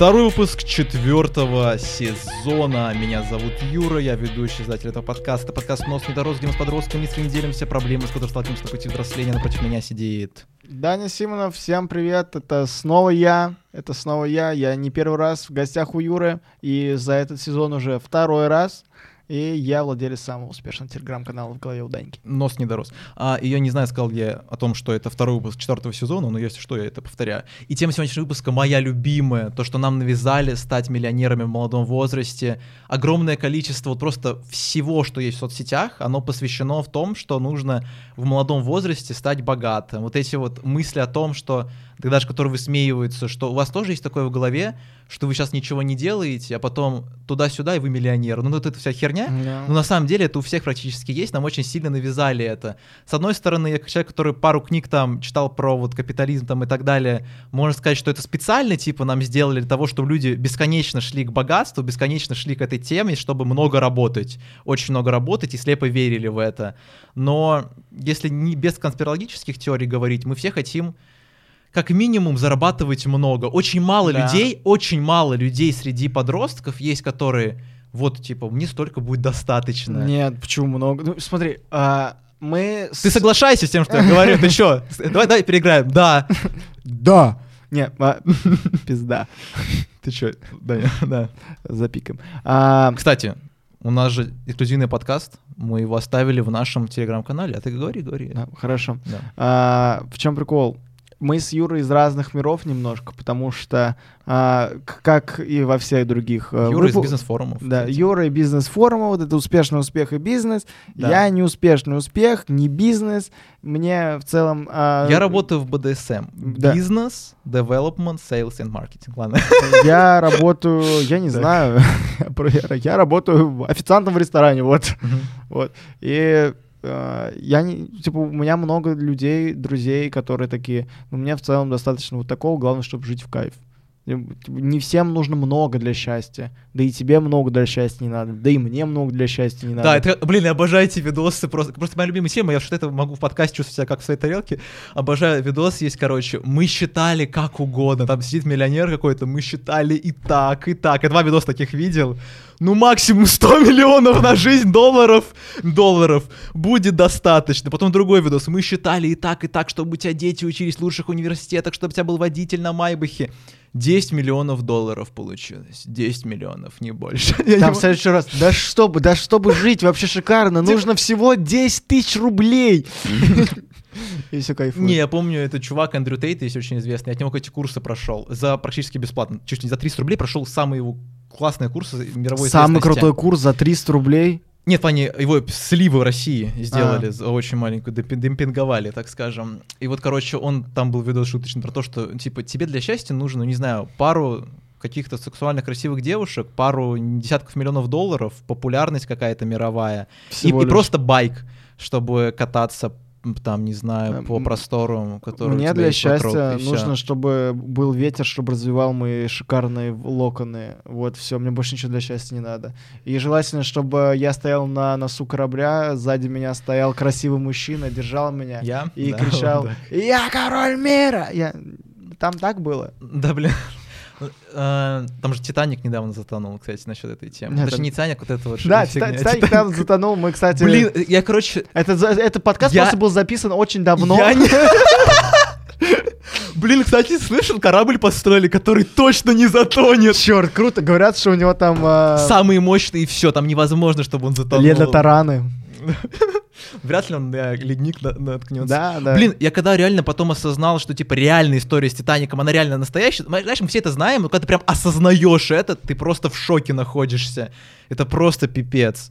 Второй выпуск четвертого сезона. Меня зовут Юра, я ведущий издатель этого подкаста. Подкаст «Нос не дорос», где мы с подростками несколько неделям все проблемы, с которыми сталкиваемся на пути взросления. Напротив меня сидит... Даня Симонов, всем привет, это снова я, это снова я, я не первый раз в гостях у Юры, и за этот сезон уже второй раз. И я владелец самого успешного телеграм-канала в голове у Даньки. Нос не дорос. А, и я не знаю, сказал я о том, что это второй выпуск четвертого сезона, но если что, я это повторяю. И тема сегодняшнего выпуска моя любимая, то, что нам навязали стать миллионерами в молодом возрасте. Огромное количество вот просто всего, что есть в соцсетях, оно посвящено в том, что нужно в молодом возрасте стать богатым. Вот эти вот мысли о том, что тогда же, которые высмеиваются, что у вас тоже есть такое в голове, что вы сейчас ничего не делаете, а потом туда-сюда, и вы миллионер. Ну, вот эта вся херня. Yeah. Ну, на самом деле, это у всех практически есть, нам очень сильно навязали это. С одной стороны, я человек, который пару книг там читал про вот капитализм там и так далее, можно сказать, что это специально, типа, нам сделали для того, чтобы люди бесконечно шли к богатству, бесконечно шли к этой теме, чтобы много работать, очень много работать и слепо верили в это. Но если не без конспирологических теорий говорить, мы все хотим как минимум зарабатывать много. Очень мало да. людей, очень мало людей среди подростков есть, которые вот типа мне столько будет достаточно. Нет, почему много? Ну смотри, а, мы. Ты соглашайся с тем, что я говорю. Ты что? Давай, давай переиграем. Да. Да. Не, а, пизда. Ты что? Да, да. Запикаем. А... Кстати, у нас же эксклюзивный подкаст, мы его оставили в нашем телеграм-канале, а ты говори, говори. А, хорошо. В чем прикол? Мы с Юрой из разных миров немножко, потому что, а, как и во всех других... А, Юра вып... из бизнес-форумов. Да, кстати. Юра и бизнес-форума, вот это успешный успех и бизнес. Да. Я не успешный успех, не бизнес. Мне в целом... А... Я работаю в БДСМ. Да. Бизнес, development, sales and marketing. Ладно. Я работаю, я не знаю, я работаю официантом в ресторане, вот. Вот. И Э, я не, типа, у меня много людей, друзей, которые такие, ну, мне в целом достаточно вот такого, главное, чтобы жить в кайф. Не всем нужно много для счастья. Да и тебе много для счастья не надо. Да и мне много для счастья не надо. Да, это, блин, я обожаю эти видосы. Просто, просто моя любимая тема. Я что-то могу в подкасте чувствовать себя как в своей тарелке. Обожаю видос есть, короче. Мы считали как угодно. Там сидит миллионер какой-то. Мы считали и так, и так. Я два видоса таких видел ну максимум 100 миллионов на жизнь долларов, долларов будет достаточно. Потом другой видос, мы считали и так, и так, чтобы у тебя дети учились в лучших университетах, чтобы у тебя был водитель на Майбахе. 10 миллионов долларов получилось. 10 миллионов, не больше. Там в следующий раз, да чтобы, да чтобы жить вообще шикарно, нужно всего 10 тысяч рублей. И все кайфует. Не, я помню, это чувак Андрю Тейт, есть очень известный. От него эти курсы прошел. За практически бесплатно. Чуть не за 300 рублей прошел самый его классные курсы мировой Самый крутой курс за 300 рублей? Нет, они его сливы в России сделали а. за очень маленькую, демпинговали, так скажем. И вот, короче, он там был видос шуточный про то, что, типа, тебе для счастья нужно, ну, не знаю, пару каких-то сексуально красивых девушек, пару десятков миллионов долларов, популярность какая-то мировая, и, и просто байк, чтобы кататься там, не знаю, по простору, который Мне для счастья вокруг, нужно, чтобы был ветер, чтобы развивал мои шикарные локоны. Вот, все, мне больше ничего для счастья не надо. И желательно, чтобы я стоял на носу корабля, сзади меня стоял красивый мужчина, держал меня я? и да, кричал «Я король мира!» я... Там так было? Да, блин. Э, там же Титаник недавно затонул, кстати, насчет этой темы. Нет, Даже не Титаник, вот это вот. Да, Титаник недавно затонул. Мы, кстати. Блин, я, короче. Это, это подкаст я... просто был записан очень давно. Я не... Блин, кстати, слышал, корабль построили, который точно не затонет. Черт, круто. Говорят, что у него там... Э... Самые мощные и все, там невозможно, чтобы он затонул. Леда тараны. Вряд ли он на ледник наткнется. Да, да. Блин, я когда реально потом осознал, что, типа, реальная история с Титаником, она реально настоящая. Знаешь, мы все это знаем, но когда ты прям осознаешь это, ты просто в шоке находишься. Это просто пипец.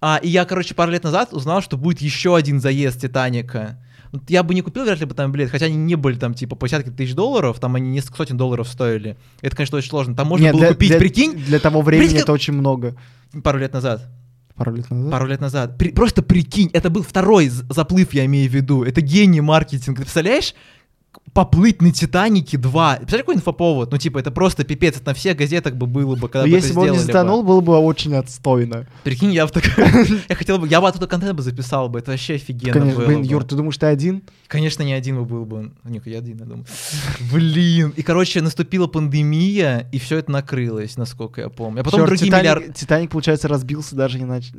А, и я, короче, пару лет назад узнал, что будет еще один заезд Титаника. Я бы не купил, вряд ли бы там билет, хотя они не были там типа по десятки тысяч долларов, там они несколько сотен долларов стоили. Это, конечно, очень сложно. Там можно Нет, было для, купить, для, прикинь. Для того времени прикинь, это очень много. Пару лет назад. Пару лет назад? Пару лет назад. При, просто прикинь, это был второй заплыв, я имею в виду. Это гений маркетинга. Ты представляешь? Поплыть на Титанике 2. Представляешь, какой инфоповод? Ну, типа, это просто пипец, это на всех газетах бы было бы, когда Но бы если это бы он не сделали бы. затонул, было бы очень отстойно. Прикинь, я бы так... Я хотел бы... Я бы оттуда контент бы записал бы, это вообще офигенно Конечно, блин, бы. Юр, ты думаешь, ты один? Конечно, не один бы был бы. Не, я один, я думаю. Блин. И, короче, наступила пандемия, и все это накрылось, насколько я помню. А потом другие Титаник. Титаник, получается, разбился даже не начался.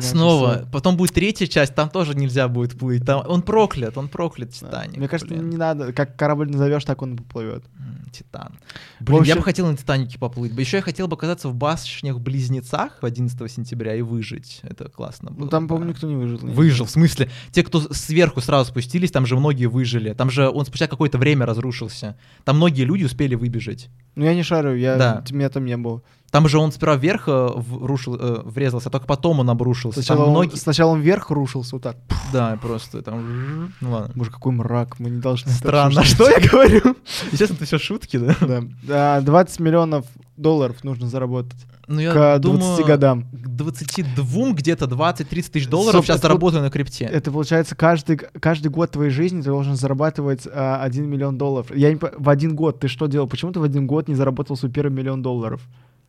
Снова. Потом будет третья часть, там тоже нельзя будет плыть. Там... Он проклят, он проклят. Титаник. Мне кажется, блин. не надо. Как корабль назовешь, так он и поплывет. Титан. Блин, я общем- бы хотел на Титанике поплыть. Еще я хотел бы оказаться в башнях-близнецах 11 сентября и выжить. Это классно было. Ну, там, помню, никто не выжил. Выжил, в смысле, те, кто сверху сразу спустились, там же многие выжили. Там же он спустя какое-то время разрушился. Там многие люди успели выбежать. Ну, я не шарю, я... Да. меня там не было. Там же он сперва вверх э, в- рушил, э, врезался, а только потом он обрушился. Там Сначала, он, сначала он вверх рушился, вот так. Да, просто там... Ну ладно. Боже, какой мрак, мы не должны... Странно, обсуждать. что я говорю? Естественно, это все шутки, да? Да. Да, 20 миллионов долларов нужно заработать Ну, я к 20 думаю, годам. К 22 где-то 20-30 тысяч долларов Стоп, сейчас это заработаю на крипте. Это получается каждый, каждый год твоей жизни ты должен зарабатывать а, 1 миллион долларов. Я не, по- в один год ты что делал? Почему ты в один год не заработал свой первый миллион долларов?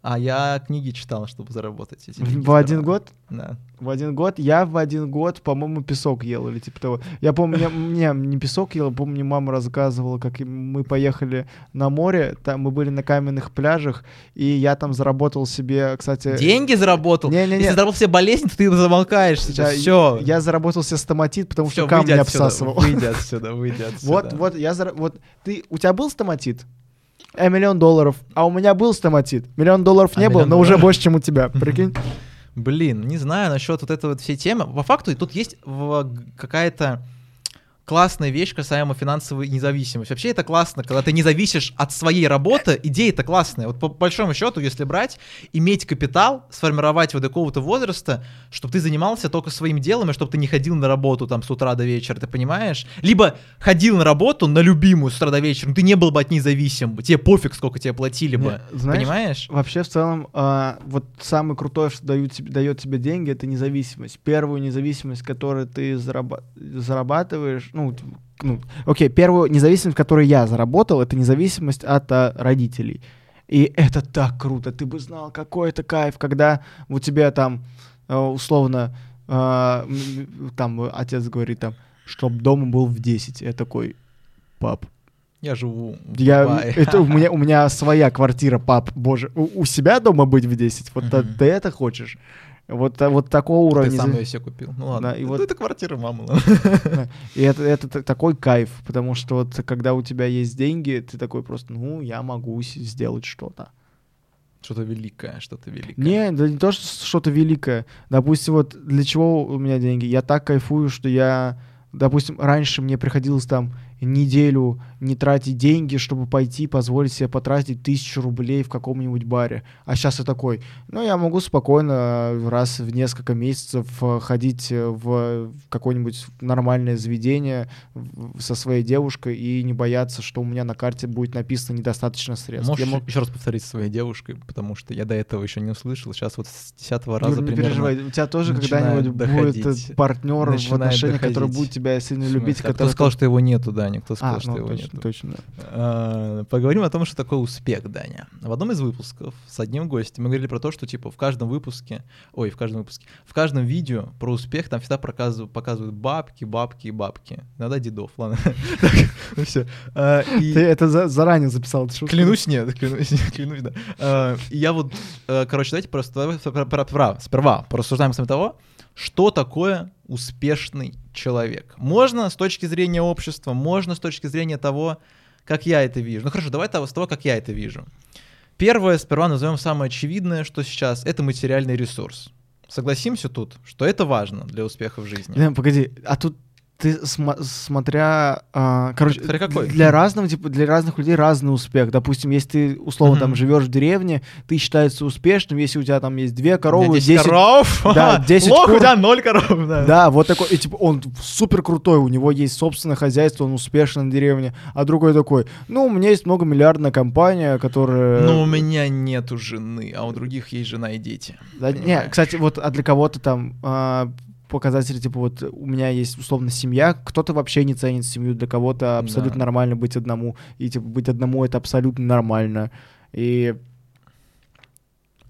А я книги читал, чтобы заработать эти деньги В один год? Да. В один год? Я в один год, по-моему, песок ел или типа того. Я помню, мне, мне не песок ел, помню, мне мама рассказывала, как мы поехали на море, там мы были на каменных пляжах, и я там заработал себе, кстати... Деньги заработал? Не-не-не. Если заработал себе болезнь, то ты замолкаешь да, сейчас. Все. Я заработал себе стоматит, потому Все, что камни отсюда. обсасывал. Выйди отсюда, выйди отсюда. Вот, вот, я зара... вот ты, у тебя был стоматит? Э, миллион долларов. А у меня был стоматит. Миллион долларов А не было, миллион но уже долларов? больше, чем у тебя. Прикинь? Блин, не знаю насчет вот этой вот всей темы. По факту тут есть г- какая-то классная вещь касаемо финансовой независимости. Вообще это классно, когда ты не зависишь от своей работы. Идея это классная. Вот по большому счету, если брать, иметь капитал, сформировать до какого-то возраста, чтобы ты занимался только своим делом, и чтобы ты не ходил на работу там с утра до вечера, ты понимаешь? Либо ходил на работу на любимую с утра до вечера, но ты не был бы от ней зависим. Тебе пофиг, сколько тебе платили бы. Не, знаешь, Понимаешь? Вообще, в целом, а, вот самое крутое, что дают дает тебе деньги, это независимость. Первую независимость, которую ты зараба- зарабатываешь, ну, т- ну, окей, первую независимость, которую я заработал, это независимость от а, родителей. И это так круто. Ты бы знал, какой это кайф, когда у тебя там, э, условно, а, там отец говорит там, чтоб дома был в 10. Я такой, пап, Я живу в я, Дубае. это у меня, у меня своя квартира, пап, боже, у, у себя дома быть в 10, вот Мгм. ты это хочешь? Вот, а- вот такого Ты уровня. сам за- ее себе купил. Ну ладно. Да, и Ну, вот- это квартира мамы. ладно. И это, это такой кайф, потому что вот когда у тебя есть деньги, ты такой просто, ну, я могу сделать что-то. Что-то великое, что-то великое. Не, да не то, что что-то великое. Допустим, вот для чего у меня деньги? Я так кайфую, что я, допустим, раньше мне приходилось там неделю не тратить деньги, чтобы пойти позволить себе потратить тысячу рублей в каком-нибудь баре. А сейчас я такой, ну, я могу спокойно э, раз в несколько месяцев э, ходить э, в какое-нибудь нормальное заведение со своей девушкой и не бояться, что у меня на карте будет написано недостаточно средств. Можешь Я мо- еще раз повторить со своей девушкой, потому что я до этого еще не услышал. Сейчас вот с десятого Юр, раза не примерно. переживай, у тебя тоже когда-нибудь будет доходить. партнер в отношениях, который будет тебя сильно любить, который... Кто сказал, что его нету, Даня? Кто сказал, А, что ну, его точно, нету? точно. А, Поговорим о том, что такое успех, Даня. В одном из выпусков с одним гостем мы говорили про то, что типа в каждом выпуске, ой, в каждом выпуске, в каждом видео про успех там всегда показывают, показывают бабки, бабки и бабки. Иногда дедов, ладно. Ну все. Ты это за- заранее записал? Клянусь, нет, клянусь, клянусь, да. А, я вот, э, короче, давайте просто сперва порассуждаем с вами того, что такое успешный человек. Можно с точки зрения общества, можно с точки зрения того, как я это вижу. Ну хорошо, давай того, с того, как я это вижу. Первое, сперва назовем самое очевидное, что сейчас, это материальный ресурс. Согласимся тут, что это важно для успеха в жизни. Погоди, а тут ты сма- смотря, а, короче, Смотря какой. для разного типа для разных людей разный успех. Допустим, если ты условно там Мгм. живешь в деревне, ты считается успешным, если у тебя там есть две У коровы, 10 10 коров, да, 10 лох, у кур. тебя 0 коров, да. Да, вот такой, и, типа, он супер крутой, у него есть собственное хозяйство, он успешен в деревне, а другой такой, ну, у меня есть многомиллиардная компания, которая... Но у меня нету жены, а у других есть жена и дети. Да, не, кстати, вот, а для кого-то там а, показатели, типа вот у меня есть условно семья, кто-то вообще не ценит семью, для кого-то абсолютно Да. нормально быть одному, и типа быть одному это абсолютно нормально, и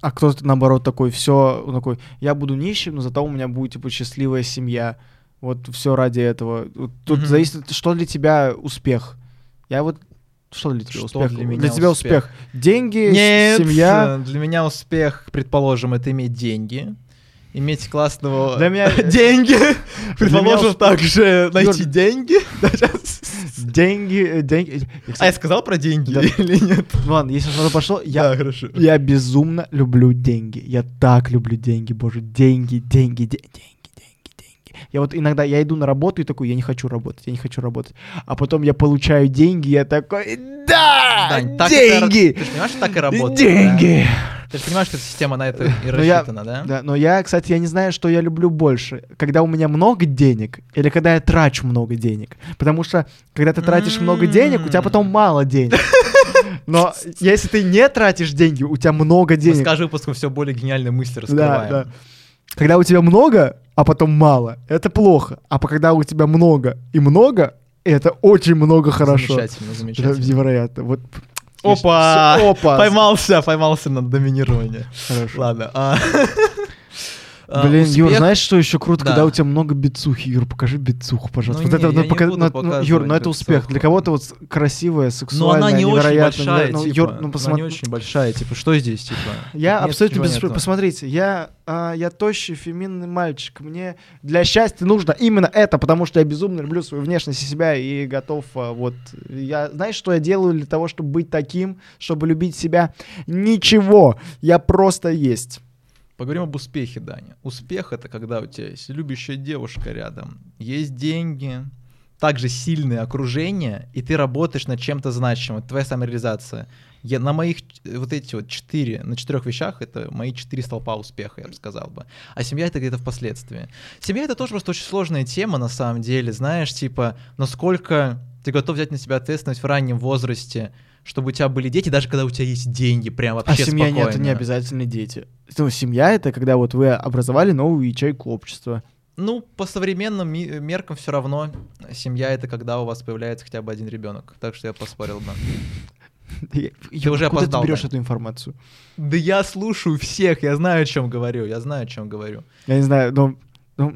а кто-то наоборот такой, все, такой, я буду нищим, но зато у меня будет типа счастливая семья, вот все ради этого. Тут Мгм. зависит, что для тебя успех. Я вот что для тебя Что успех? для меня тебя успех? успех. Деньги, Нет, семья. для меня успех, предположим, это иметь деньги, иметь классного... Для меня- деньги. Предположим, также найти Юр- деньги. Деньги, э, деньги. Я, А я сказал про деньги Да. или нет? ну ладно, если что-то пошло, я, Да, хорошо. я безумно люблю деньги. Я так люблю деньги, боже, деньги, деньги, де- деньги, деньги, деньги. Я вот иногда, я иду на работу и такой, я не хочу работать, я не хочу работать. А потом я получаю деньги, я такой, да, Дань, так это деньги, Ты же понимаешь, что так и работает? деньги. да? Ты же понимаешь, что эта система на это и я- рассчитана, да? Да, но я, кстати, я не знаю, что я люблю больше. Когда у меня много денег или когда я трачу много денег. Потому что, когда ты тратишь много денег, у тебя потом мало денег. Но если ты не тратишь деньги, у тебя много Мы с денег. каждым выпуском все более гениальные мысли Да, раскрываем. да. Когда у тебя много, а потом мало, это плохо. А когда у тебя много и много, это очень много хорошо. Замечательно, Это замечательно. невероятно. Вот. Опа! Опа! Поймался, поймался на доминирование. Хорошо. Ладно. а. А, Блин, Юр, успех- знаешь, что еще круто, Да. когда у тебя много бицухи? Юр, покажи бицуху, пожалуйста. Ну вот это, не, ну, я не пока- буду ну, ну, Юр, ну это успех. бицуху. Для кого-то вот красивая, Но сексуальная, она не очень невероятная. большая, ну, типа. Юр, ну Она посмотри. не очень большая, типа, что здесь, типа? Я Нет абсолютно без... Посмотрите, я, а, я тощий, феминный мальчик. Мне для счастья нужно именно это, потому что я безумно люблю свою внешность и себя и готов а, вот... Я, знаешь, что я делаю для того, чтобы быть таким, чтобы любить себя? Ничего. Я просто есть. Поговорим об успехе, Даня. Успех — это когда у тебя есть любящая девушка рядом, есть деньги, также сильное окружение, и ты работаешь над чем-то значимым. Твоя самореализация. Я, на моих э, вот эти вот четыре, на четырех вещах это мои четыре столпа успеха, я бы сказал бы. А семья это где-то впоследствии. Семья это тоже просто очень сложная тема на самом деле, знаешь, типа, насколько ты готов взять на себя ответственность в раннем возрасте, чтобы у тебя были дети, даже когда у тебя есть деньги, прям А вообще семья спокойно. нет, это не обязательно дети. Ну, семья это когда вот вы образовали новую ячейку общества. Ну, по современным меркам все равно семья это когда у вас появляется хотя бы один ребенок. Так что я поспорил бы. Ты уже Куда опоздал, ты берешь эту информацию? Да я слушаю всех, я знаю, о чем говорю, я знаю, о чем говорю. Я не знаю, но... ну,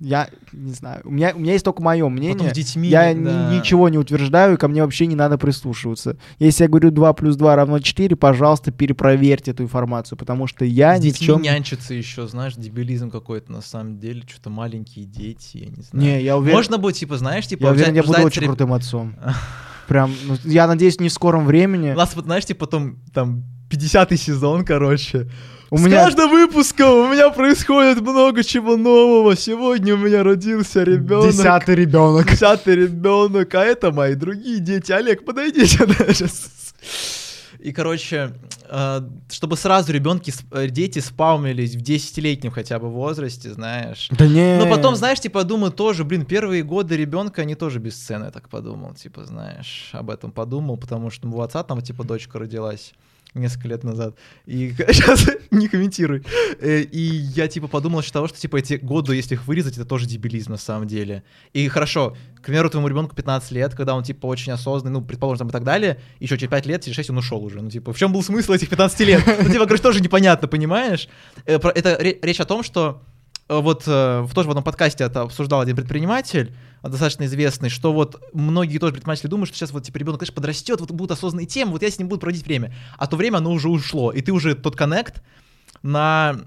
я не знаю. У меня, у меня есть только мое мнение. Потом с детьми. Я ни- да. ничего не утверждаю, и ко мне вообще не надо прислушиваться. Если я говорю 2 плюс 2 равно 4, пожалуйста, перепроверьте эту информацию, потому что я С ни в детьми чем... нянчиться еще, знаешь, дебилизм какой-то на самом деле, что-то маленькие дети, я не знаю. Не, я уверен, Можно будет, типа, знаешь, типа, я, уверен я буду очень крутым отцом. Прям, ну, я надеюсь, не в скором времени. У нас вот, знаешь, типа, потом, там, 50-й сезон, короче. У С меня каждым выпуском у меня происходит много чего нового. Сегодня у меня родился ребенок. десятый ребенок. Десятый ребенок, а это мои другие дети. Олег, подойди сюда сейчас. И, короче, э, чтобы сразу ребенки, э, дети спаумились в 10-летнем хотя бы возрасте, знаешь. Да не. Но потом, знаешь, типа, думаю, тоже, блин, первые годы ребенка, они тоже бесценны, я так подумал, типа, знаешь, об этом подумал, потому что у отца там, типа, дочка родилась несколько лет назад. И сейчас не комментируй. Э, И я, типа, подумал насчет того, что, типа, эти годы, если их вырезать, это тоже дебилизм на самом деле. И хорошо, к примеру, твоему ребенку 15 лет, когда он, типа, очень осознанный, ну, предположим, там и так далее, еще через 5 лет, через 6 он ушел уже. Ну, типа, в чем был смысл этих 15 лет? Ну, типа, короче, тоже непонятно, понимаешь? Э, Это ре- речь о том, что э, вот в тоже в одном подкасте это обсуждал один предприниматель, достаточно известный, что вот многие тоже предприниматели думают, что сейчас вот типа ребенок, конечно, подрастет, вот будут осознанные темы, вот я с ним буду проводить время. А то время, оно уже ушло, и ты уже тот коннект на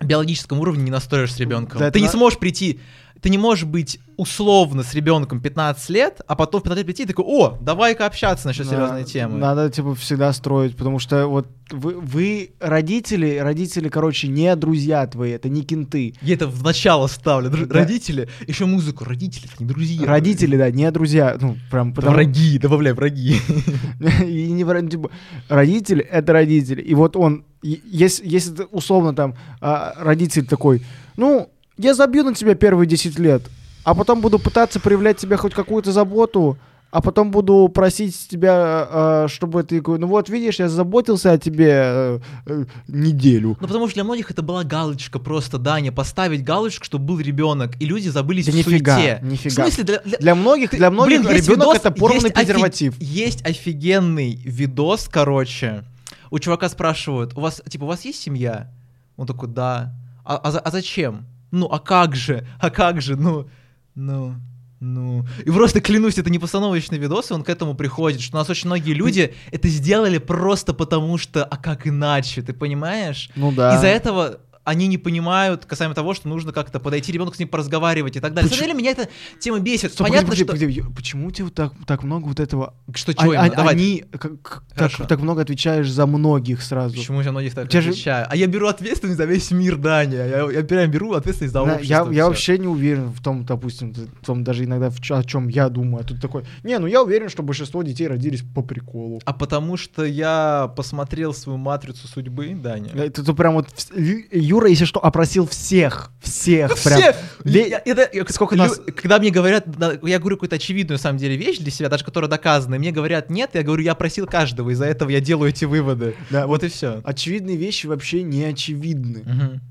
биологическом уровне не настроишь с ребенком. Да, ты не на- сможешь прийти, ты не можешь быть условно с ребенком 15 лет, а потом в 15 лет прийти и такой, о, давай-ка общаться насчет Да, серьезной темы. Надо, типа, всегда строить, потому что вот вы, вы родители, родители, короче, не друзья твои, это не кенты. Я это в начало ставлю. Дру- Да. Родители, еще музыку. Родители, это не друзья. Родители, да, не друзья. Ну, прям потому... враги, добавляй враги. И не вра- типа, родители — это родители. И вот он, если, если условно там а, родитель такой, ну, я забью на тебя первые 10 лет, а потом буду пытаться проявлять тебе хоть какую-то заботу, а потом буду просить тебя, э, чтобы ты, ну вот видишь, я заботился о тебе э, э, неделю. Ну потому что для многих это была галочка просто, да, не поставить галочку, чтобы был ребенок, и люди забылись Да в нифига, суете. нифига. В смысле, для, для- Для многих, Ты- для многих блин, ребенок видос- это порванный есть офи- презерватив. Есть офигенный видос, короче. У чувака спрашивают, у вас, типа, у вас есть семья? Он такой, да. А, а а зачем? Ну, а как же? А как же? Ну, ну, ну. И просто клянусь, это не постановочный видос, и он к этому приходит, что у нас очень многие люди это сделали просто потому, что, а как иначе, ты понимаешь? Ну да. Из-за этого они не понимают касаемо того, что нужно как-то подойти ребенку с ним поразговаривать и так далее. На самом деле меня эта тема бесит. Стоп, Понятно, погоди, что... погоди, погоди, почему у тебя вот так, так много вот этого? Что, чего а- именно? Давай. Они как- так, так много отвечаешь за многих сразу. Почему я многих так тебя же- отвечаю? А я беру ответственность за весь мир, Даня. Я, я прям беру ответственность за общество. я, я вообще не уверен в том, допустим, в том даже иногда в о чем я думаю. А тут такой, не, ну я уверен, что большинство детей родились по приколу. А потому что я посмотрел свою матрицу судьбы, Даня. Это, это прям вот Ю- Юра, если что, опросил всех, всех, прям. Все! Ве- Я- это- Сколько лю- нас- Когда мне говорят, да, я говорю какую-то очевидную, на самом деле, вещь для себя, даже которая доказана, и мне говорят нет, я говорю, я просил каждого, из-за этого я делаю эти выводы. Да, Вот и все. Очевидные вещи вообще не очевидны.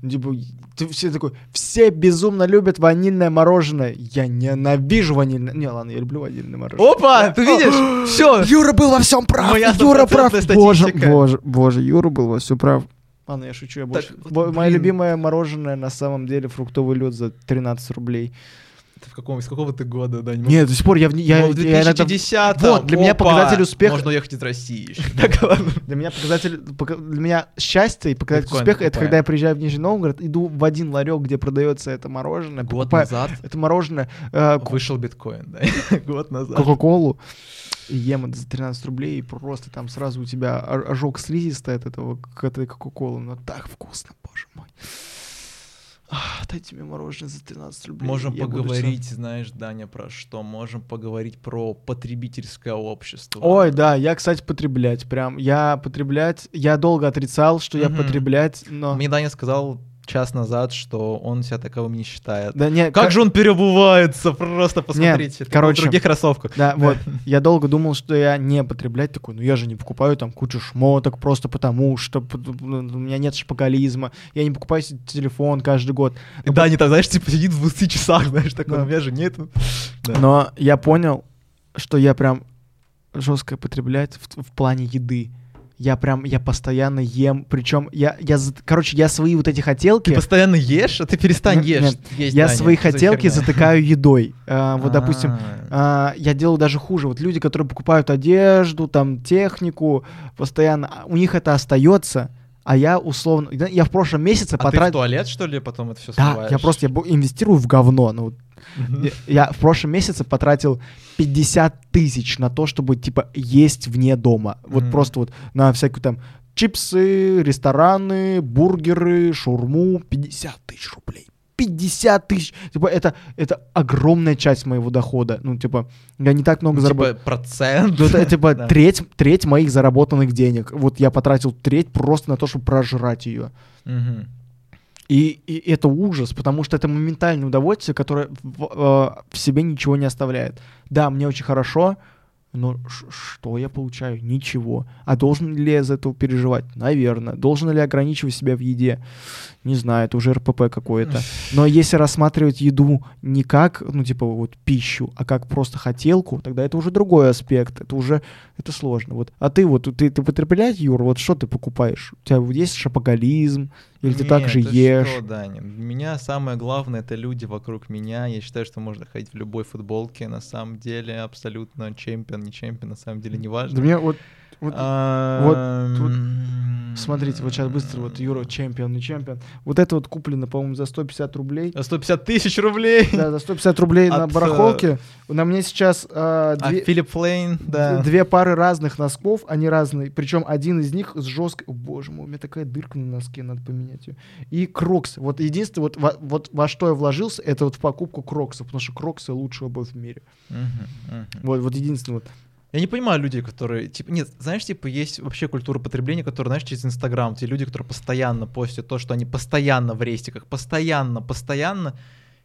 Типа, ты все такой, все безумно любят ванильное мороженое. Я ненавижу ванильное. Не, ладно, я люблю ванильное мороженое. Опа, ты видишь? Все. Юра был во всем прав. Моя Юра прав. Боже, боже, боже, Юра был во всем прав. Ладно, я шучу, я больше. вот, Бо- Мое любимое мороженое на самом деле фруктовый лед за 13 рублей. Ты в каком, из какого ты года, Дань? Нет, до сих пор я, в не- я, Ну, в я иногда- 2010 Вот, для меня опа, показатель успеха- Можно уехать из России еще. Так. Для меня показатель, пока- для меня счастье и показатель успеха это когда я приезжаю в Нижний Новгород, иду в один ларек, где продается это мороженое, Год назад это мороженое, э, вышел биткоин, да? Год назад. Кока-Колу, ем за 13 рублей, и просто там сразу у тебя ожог слизистой от этого, к этой Кока-Колы, но так вкусно, боже мой. Ах, дайте мне мороженое за 13 рублей. Можем я буду поговорить, знаешь, Даня, про что? Можем поговорить про потребительское общество. Ой, да, я, кстати, потреблять. Прям я потреблять. Я долго отрицал, что я Мгм. потреблять, но. Мне Даня сказал час назад, что он себя таковым не считает. Да не, Как же он переобувается, просто посмотрите. Как он короче, в других кроссовках. Да, вот. Я долго думал, что я не потреблять такой, ну я же не покупаю там кучу шмоток просто потому, что у меня нет шпагализма. Я не покупаю телефон каждый год. И Даня там, знаешь, типа сидит в 20 часах, знаешь, такой, Да. у меня же нету. Да. Но я понял, что я прям жестко потреблять в плане еды. Я прям, я постоянно ем, причем я, я, короче, я свои вот эти хотелки, Ты постоянно ешь, а ты перестань Нет, есть. нет, есть, я Даня. свои за хотелки затыкаю едой. А, вот, допустим, А. А, я делаю даже хуже. Вот люди, которые покупают одежду, там, технику, постоянно, у них это остается, а я условно... Я в прошлом месяце А ты в потратил... туалет, что ли, потом это все Да, я просто я инвестирую в говно. Ну, я, в прошлом месяце потратил 50 тысяч на то, чтобы, типа, есть вне дома. Вот просто вот на всякую там чипсы, рестораны, бургеры, шурму. 50 тысяч рублей. 50 тысяч. Типа, это, это огромная часть моего дохода. Ну, типа, я не так много Ну, заработал. Типа процент. Ну, это, типа, Да. треть, треть моих заработанных денег. Вот я потратил треть просто на то, чтобы прожрать ее. Мгм. И, и это ужас, потому что это моментальное удовольствие, которое в, э, в себе ничего не оставляет. Да, мне очень хорошо, но что я получаю? Ничего. А должен ли я из этого переживать? Наверное. Должен ли я ограничивать себя в еде? Не знаю, это уже РПП какое-то. Но если рассматривать еду не как, ну, типа, вот пищу, а как просто хотелку, тогда это уже другой аспект. Это уже, это сложно. Вот. А ты вот, ты, ты потребляешь, Юр, вот что ты покупаешь? У тебя есть шапоголизм? Или ты Нет, же ты ешь? что, Даня? Для меня самое главное это люди вокруг меня. Я считаю, что можно ходить в любой футболке. На самом деле, абсолютно чемпион, не чемпион, на самом деле не Да важно. мне вот, вот Ам, смотрите, вот сейчас быстро, вот Юра чемпион, не чемпион. Вот это вот куплено, по-моему, за 150 рублей. За 150 тысяч рублей. Да, за 150 рублей на От, э, барахолке. На мне сейчас а, А две, Филипп Флейн, да. две пары разных носков, они разные. Причем один из них с жесткой... О, боже мой, у меня такая дырка на носке, надо поменять ее. И кроксы. Вот единственное, вот во, вот во что я вложился, это вот в покупку кроксов, потому что кроксы лучшая обувь в мире. Вот, вот единственное. Вот. Я не понимаю людей, которые, типа, нет, знаешь, типа, есть вообще культура потребления, которая, знаешь, через Инстаграм, те люди, которые постоянно постят то, что они постоянно в рейстиках, постоянно, постоянно,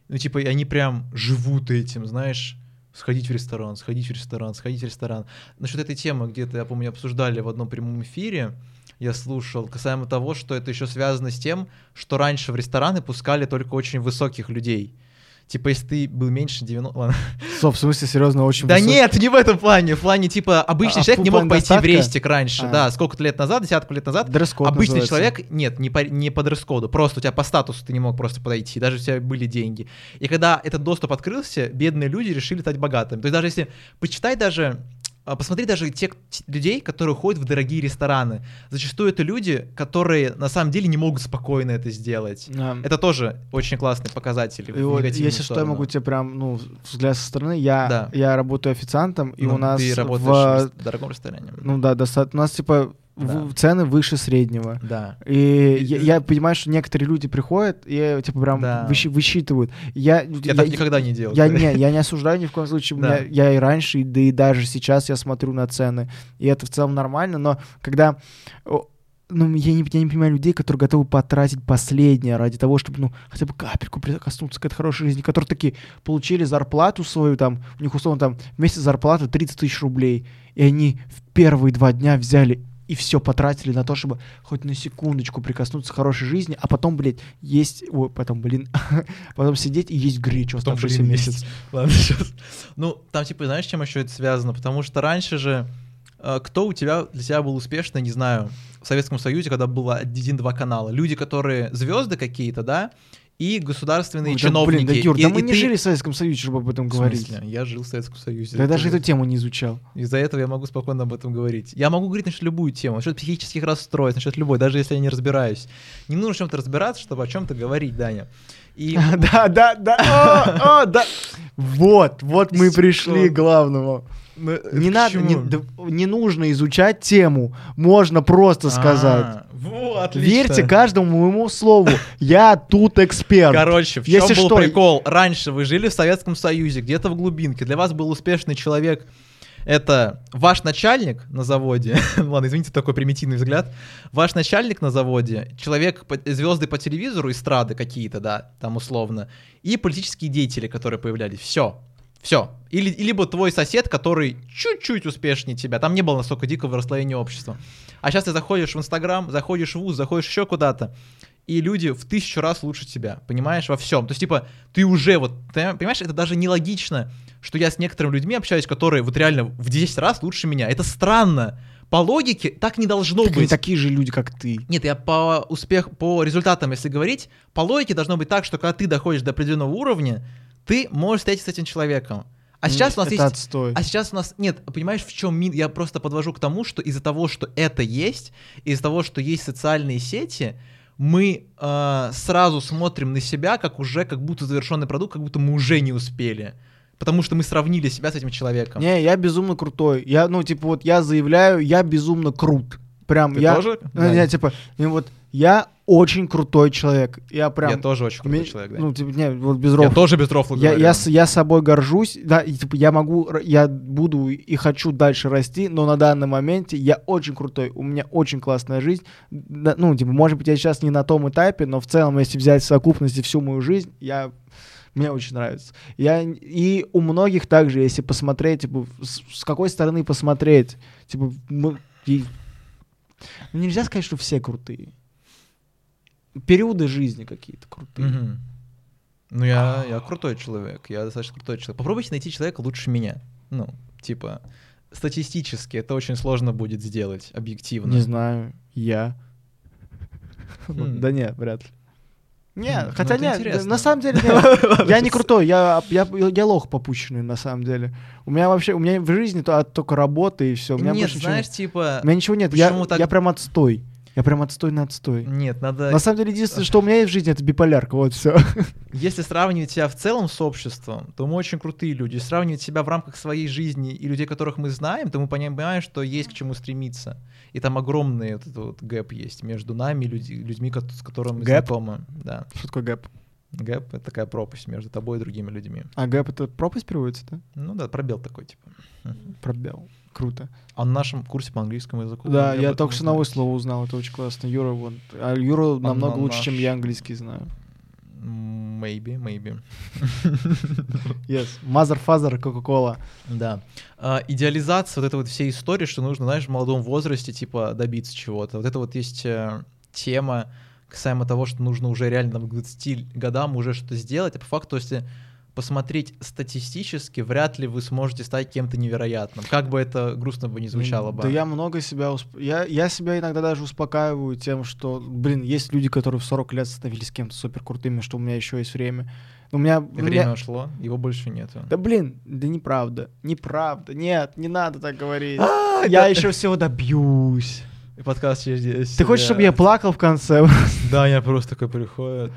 ну, типа, и они прям живут этим, знаешь, Сходить в ресторан, сходить в ресторан, сходить в ресторан. Насчет этой темы где-то, я помню, обсуждали в одном прямом эфире, я слушал, касаемо того, что это еще связано с тем, что раньше в рестораны пускали только очень высоких людей. Типа, если ты был меньше 90... Ладно. Стоп, в смысле, серьезно, очень Да высокий? нет, не в этом плане. В плане, типа, обычный А, человек не мог пойти в достатка? рестик раньше. А. Да, сколько-то лет назад, десятку лет назад. Дресс-код Обычный называется. человек, нет, не по, не по дресс-коду, просто у тебя по статусу ты не мог просто подойти, даже у тебя были деньги. И когда этот доступ открылся, бедные люди решили стать богатыми. То есть даже если, почитай даже, посмотри даже тех людей, которые ходят в дорогие рестораны. Зачастую это люди, которые на самом деле не могут спокойно это сделать. А, Это тоже очень классный показатель. и вот, если что, я сторону. могу тебе прям, ну, взгляд со стороны. Я, Да. я работаю официантом, и Ну, у нас Ты работаешь в... в дорогом ресторане. Ну да, достаточно. У нас, типа, Да. цены выше среднего. Да. И я, я понимаю, что некоторые люди приходят и типа прям Да. выщи- высчитывают. Я, Я, так никогда не делал. Я не, я не осуждаю ни в коем случае. Да. меня- я и раньше, да и даже сейчас я смотрю на цены. И это в целом нормально, но когда ну, я не, я не понимаю людей, которые готовы потратить последнее ради того, чтобы, ну, хотя бы капельку прикоснуться к этой хорошей жизни, которые такие получили зарплату свою, там, у них, условно, там, вместе зарплата 30 тысяч рублей, и они в первые два дня взяли и все потратили на то, чтобы хоть на секундочку прикоснуться к хорошей жизни, а потом, блядь, есть... Ой, потом, блин, потом сидеть и есть гречу Потом, оставшийся блин, месяц. есть. Ладно, сейчас. Ну, там, типа, знаешь, чем еще это связано? Потому что раньше же э, кто у тебя для тебя был успешный, не знаю, в Советском Союзе, когда было один-два канала. Люди, которые звезды какие-то, да, и государственные Ой, да, чиновники. блин, да, Юр, И- да и мы не ты- жили в Советском Союзе, чтобы об этом говорить. Я жил в Советском Союзе. Да я даже эту тему не изучал. Из-за этого я могу спокойно об этом говорить. Я могу говорить насчет любую тему, насчет психических расстройств, насчет любой, даже если я не разбираюсь. Не нужно в чем-то разбираться, чтобы о чем-то говорить, Даня. И Да, да, да. О, о, да. Вот, вот мы пришли к главному. Ну, Не надо, не, не нужно изучать тему, можно просто сказать. А, Вот, отлично. Верьте каждому моему слову, я тут эксперт. Короче, в чем Если был что- прикол? Раньше вы жили в Советском Союзе, где-то в глубинке. Для вас был успешный человек. Это ваш начальник на заводе. Ладно, извините, такой примитивный взгляд. Ваш начальник на заводе, человек, по- звезды по телевизору, эстрады какие-то, да, там условно, и политические деятели, которые появлялись. Все. Все. Или, либо твой сосед, который чуть-чуть успешнее тебя. Там не было настолько дикого расслоения общества. А сейчас ты заходишь в Инстаграм, заходишь в ВУЗ, заходишь еще куда-то, и люди в тысячу раз лучше тебя, понимаешь, во всем. То есть, типа, ты уже вот, ты понимаешь, это даже нелогично, что я с некоторыми людьми общаюсь, которые вот реально в 10 раз лучше меня. Это странно. По логике так не должно Так они быть. такие же люди, как ты. Нет, я по успех, по результатам, если говорить, по логике должно быть так, что когда ты доходишь до определенного уровня, ты можешь встретиться с этим человеком. А сейчас у нас это есть отстой. а сейчас у нас нет, понимаешь, в чем мин? Я просто подвожу к тому, что из-за того, что это есть, из-за того, что есть социальные сети, мы э, сразу смотрим на себя как уже как будто завершенный продукт, как будто мы уже не успели, потому что мы сравнили себя с этим человеком. Не, я безумно крутой. Я, ну, типа, вот я заявляю, я безумно крут. Прям, Ты я... тоже? Ну, Да. не, типа, и вот я очень крутой человек. Я прям... Я тоже очень крутой Мне- человек, да. Ну, типа, не, вот без я рофла. тоже без рофла Я, я, с- я собой горжусь, да, и, типа, я могу, я буду и хочу дальше расти, но на данном моменте я очень крутой, у меня очень классная жизнь, Да, ну, типа, может быть, я сейчас не на том этапе, но в целом, если взять в совокупности всю мою жизнь, я, мне очень нравится. Я, и у многих также, если посмотреть, типа, с, с какой стороны посмотреть, типа, мы, и- ну, нельзя сказать, что все крутые. Периоды жизни какие-то крутые. Мгм. Ну, я, я крутой человек, я достаточно крутой человек. Попробуйте найти человека лучше меня. Ну, типа, статистически это очень сложно будет сделать, объективно. Не знаю, я. Хм. Да нет, вряд ли. Не, Хм, ну хотя нет, интересно. на самом деле нет. Я не крутой, я, я, я лох попущенный, на самом деле. У меня вообще, у меня в жизни то- только работа и все. У меня Нет, больше ничего знаешь, нет. типа... У меня ничего нет, я, так- я прям отстой. Я прям отстой на отстой. Нет, надо... На самом деле, единственное, что у меня есть в жизни, это биполярка, вот все. Если сравнивать себя в целом с обществом, то мы очень крутые люди. Если сравнивать себя в рамках своей жизни и людей, которых мы знаем, то мы понимаем, что есть к чему стремиться. И там огромный вот этот вот gap есть между нами и люди- людьми, с которыми мы Gap? знакомы. Да. Что такое gap? Gap — это такая пропасть между тобой и другими людьми. А gap это пропасть переводится, да? Ну да, пробел такой, типа. Пробел. Круто. А на нашем курсе по английскому языку... Да, я только что новое слово узнал, это очень классно. Юра, вот. А Юра намного на лучше, чем я английский знаю. Maybe, maybe. Yes. Mother, father, Coca-Cola. Да. А, идеализация вот этой вот всей истории, что нужно, знаешь, в молодом возрасте, типа, добиться чего-то. Вот это вот есть э, тема касаемо того, что нужно уже реально к 20 годам уже что-то сделать, а по факту, если посмотреть статистически, вряд ли вы сможете стать кем-то невероятным. Как бы это грустно бы не звучало бы. Да я много себя... Усп... Я, я себя иногда даже успокаиваю тем, что, блин, есть люди, которые в 40 лет становились кем-то супер крутыми, что у меня еще есть время. У меня, И время меня... ушло, его больше нету. Да блин, да неправда, неправда, нет, не надо так говорить. А, я еще всего добьюсь. И подкаст через Ты хочешь, чтобы я плакал в конце? Да, я просто такой приходит.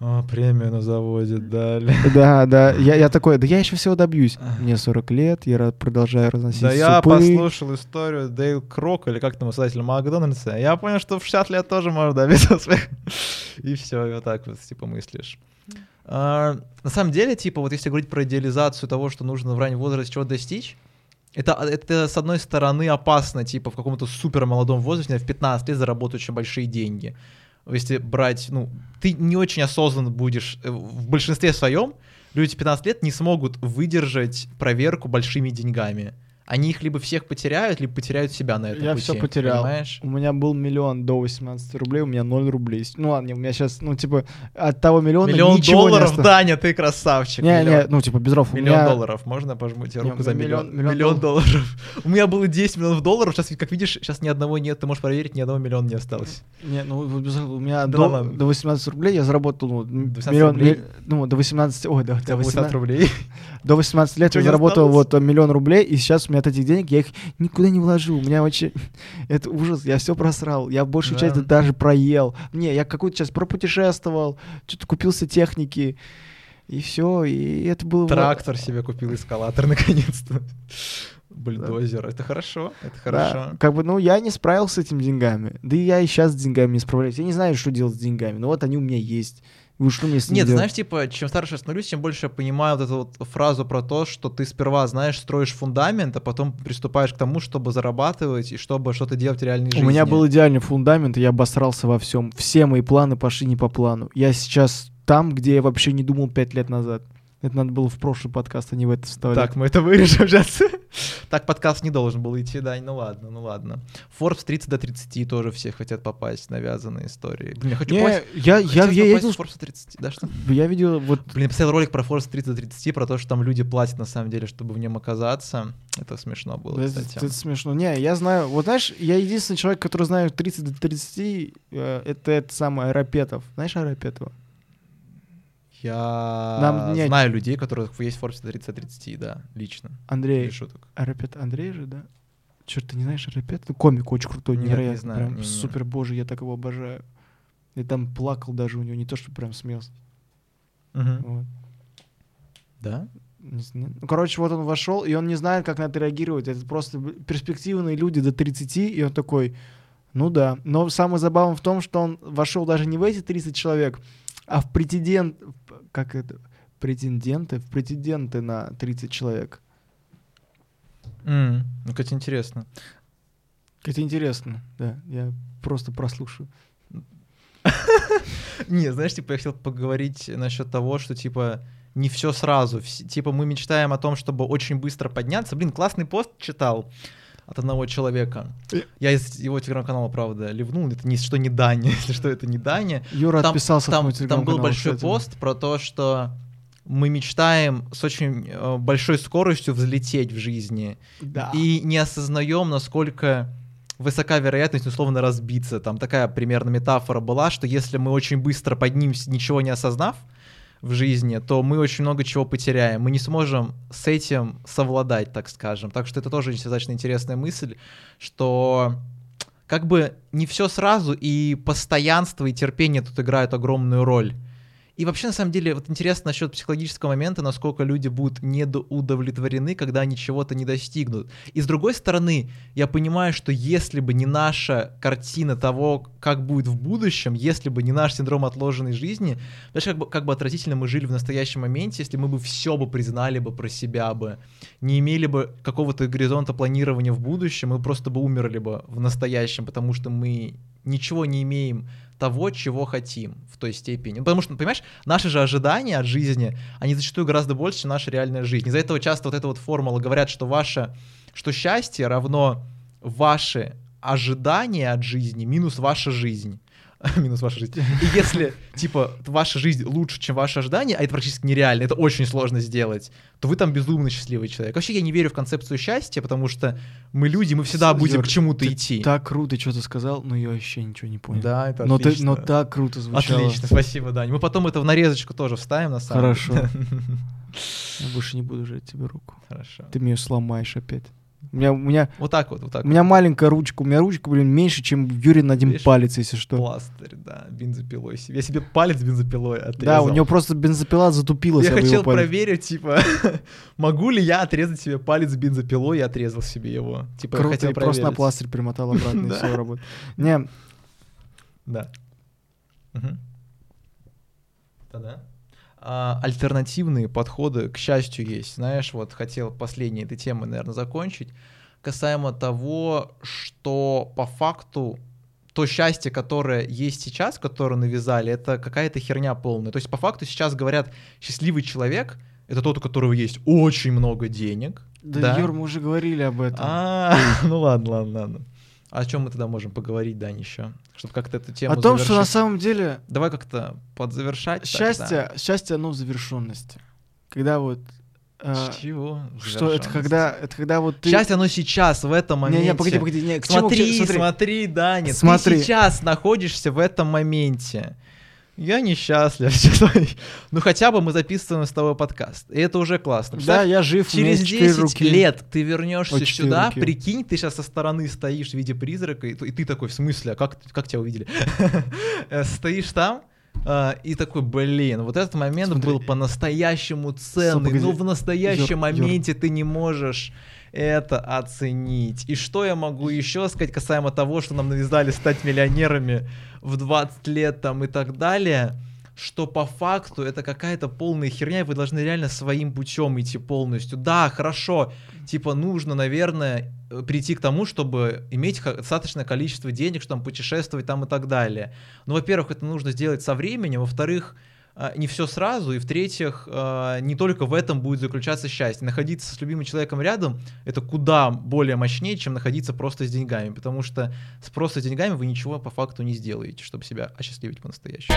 О, премию на заводе дали. Да, да. Я, я такой, да я еще всего добьюсь. Мне 40 лет, я продолжаю разносить Да супы. я послушал историю Дейл Крок, или как там, создатель Макдональдса. Я понял, что в 60 лет тоже можно добиться успеха. И все, и вот так вот, типа, мыслишь. А, на самом деле, типа, вот если говорить про идеализацию того, что нужно в раннем возрасте чего достичь, это, это, с одной стороны, опасно, типа, в каком-то супер молодом возрасте, в 15 лет заработать очень большие деньги если брать, ну, ты не очень осознанно будешь, э, в большинстве своем люди 15 лет не смогут выдержать проверку большими деньгами они их либо всех потеряют, либо потеряют себя на этом Я пути, все потерял. Понимаешь? У меня был миллион до 18 рублей, у меня 0 рублей. Ну ладно, у меня сейчас, ну типа, от того миллиона Миллион ничего долларов, не Даня, ты красавчик. Не, миллион. не, ну типа без ров. Миллион меня... долларов, можно пожмуть руку не, за миллион? Миллион, миллион долларов. у меня было 10 миллионов долларов, сейчас, как видишь, сейчас ни одного нет, ты можешь проверить, ни одного миллиона не осталось. Не, ну у меня да до, до 18 рублей я заработал ну, миллион, рублей? ну до 18, ой, до, до 18 рублей. До 18 лет я заработал вот миллион рублей, и сейчас у меня от этих денег я их никуда не вложил. У меня вообще... Это ужас, я все просрал. Я большую да. часть даже проел. Не, я какую-то часть пропутешествовал, что-то купился техники. И все, и это было... Трактор себе купил, эскалатор, наконец-то. Бульдозер. Да. Это хорошо, это хорошо. Да. Как бы, ну, я не справился с этими деньгами. Да и я и сейчас с деньгами не справляюсь. Я не знаю, что делать с деньгами, но вот они у меня есть. Вы что мне с Нет, знаешь, типа, чем старше я становлюсь, тем больше я понимаю вот эту вот фразу про то, что ты сперва, знаешь, строишь фундамент, а потом приступаешь к тому, чтобы зарабатывать и чтобы что-то делать в реальной жизни. У меня был идеальный фундамент, и я обосрался во всем. Все мои планы пошли не по плану. Я сейчас там, где я вообще не думал пять лет назад. Это надо было в прошлый подкаст, а не в это вставлять. Так, мы это вырежем сейчас. так подкаст не должен был идти, да, ну ладно, ну ладно. Forbes 30 до 30 тоже все хотят попасть, навязанные истории. Блин, я хочу не, попасть, я, я, я, я видел... Forbes 30, да, что? Я видел вот... Блин, посмотрел ролик про Forbes 30 до 30, про то, что там люди платят на самом деле, чтобы в нем оказаться. Это смешно было, это, кстати. Это смешно. Не, я знаю, вот знаешь, я единственный человек, который знает 30 до 30, э, это, это самый Арапетов. Знаешь Арапетова? Я Нам не... знаю людей, которых есть Forbes 30-30, да, лично. Андрей. Без шуток. Арапет Андрей же, да? Черт, ты не знаешь Арапет? Ну, комик очень крутой, Нет, невероятно. Не знаю, прям не, супер, не. боже, я так его обожаю. И там плакал даже у него, не то, что прям смеялся. Угу. Вот. Да? Ну, короче, вот он вошел, и он не знает, как на это реагировать. Это просто перспективные люди до 30, и он такой, ну да. Но самое забавное в том, что он вошел даже не в эти 30 человек, а в претендент, как это, претенденты, в претенденты на 30 человек. Mm, ну, кстати, интересно. Это интересно, да. Я просто прослушаю. Не, знаешь, типа, я хотел поговорить насчет того, что, типа, не все сразу. Типа, мы мечтаем о том, чтобы очень быстро подняться. Блин, классный пост читал от одного человека. Я из его телеграм-канала, правда, ливнул. Это ни что не Даня, если что, это не Даня. Юра там, отписался там, там был большой пост про то, что мы мечтаем с очень э, большой скоростью взлететь в жизни. Да. И не осознаем, насколько высока вероятность условно разбиться. Там такая примерно метафора была, что если мы очень быстро поднимемся, ничего не осознав, в жизни, то мы очень много чего потеряем. Мы не сможем с этим совладать, так скажем. Так что это тоже достаточно интересная мысль, что как бы не все сразу, и постоянство и терпение тут играют огромную роль. И вообще, на самом деле, вот интересно насчет психологического момента, насколько люди будут недоудовлетворены, когда они чего-то не достигнут. И с другой стороны, я понимаю, что если бы не наша картина того, как будет в будущем, если бы не наш синдром отложенной жизни, знаешь, как бы, как бы отвратительно мы жили в настоящем моменте, если мы бы все бы признали бы про себя бы, не имели бы какого-то горизонта планирования в будущем, мы просто бы умерли бы в настоящем, потому что мы ничего не имеем того, чего хотим в той степени. Ну, потому что, понимаешь, наши же ожидания от жизни, они зачастую гораздо больше, чем наша реальная жизнь. Из-за этого часто вот эта вот формула говорят, что ваше, что счастье равно ваши ожидания от жизни минус ваша жизнь. минус ваша жизнь. И если, типа, ваша жизнь лучше, чем ваши ожидания, а это практически нереально, это очень сложно сделать, то вы там безумно счастливый человек. Вообще я не верю в концепцию счастья, потому что мы люди, мы всегда будем Юр, к чему-то ты идти. Так круто что-то сказал, но я вообще ничего не понял. Да, это но, ты, отлично. но так круто звучало. Отлично, спасибо, Дань. Мы потом это в нарезочку тоже вставим, на самом Хорошо. деле. Я больше не буду жать тебе руку. Хорошо. Ты ее сломаешь опять. У меня, у меня, Вот так вот, вот так у меня маленькая ручка. У меня ручка, блин, меньше, чем Юрий на один Видишь? палец, если что. Пластырь, да, бензопилой. себе. Я себе палец бензопилой отрезал. Да, у него просто бензопила затупилась. Я хотел проверить, типа, могу ли я отрезать себе палец бензопилой и отрезал себе его. Типа, я Круто, хотел и просто на проверить. пластырь примотал обратно, и все работает. Не, Да. Да-да. А, альтернативные подходы, к счастью, есть. Знаешь, вот хотел последней этой темы, наверное, закончить. Касаемо того, что по факту то счастье, которое есть сейчас, которое навязали, это какая-то херня полная. То есть по факту сейчас говорят, счастливый человек — это тот, у которого есть очень много денег. да, Юр, мы уже говорили об этом. А, ну ладно, ладно, ладно. А О чем мы тогда можем поговорить, Дань, еще? Чтобы как-то эту тему О том, что на завершить. самом деле Давай как-то подзавершать. счастье, счастье, оно в завершенности. Когда вот... тогда. Чего? что это когда, это когда вот ты... Счастье, оно сейчас, в этом моменте. Не, не, погоди, погоди, не, к чему- к Смотри, смотри, Даня, Смотри. ты сейчас находишься в этом моменте. Я несчастлив. ну хотя бы мы записываем с тобой подкаст. И это уже классно. Да, я жив, Через есть четыре 10 руки. лет ты вернешься сюда, руки. прикинь, ты сейчас со стороны стоишь в виде призрака, и, и ты такой, в смысле, а как, как тебя увидели? Э, Стоишь там, а, и такой, блин, вот этот момент Смотри. был по-настоящему ценный, погоди. но в настоящем Юр, Юр. моменте ты не можешь это оценить. И что я могу еще сказать касаемо того, что нам навязали стать миллионерами в 20 лет там и так далее? что по факту это какая-то полная херня, и вы должны реально своим путем идти полностью. Да, хорошо, типа нужно, наверное, э, прийти к тому, чтобы иметь достаточное количество денег, чтобы там путешествовать там и так далее. Ну, во-первых, это нужно сделать со временем, во-вторых, не все сразу, и в-третьих, а, не только в этом будет заключаться счастье. Находиться с любимым человеком рядом — это куда более мощнее, чем находиться просто с деньгами, потому что с просто деньгами вы ничего по факту не сделаете, чтобы себя осчастливить по-настоящему.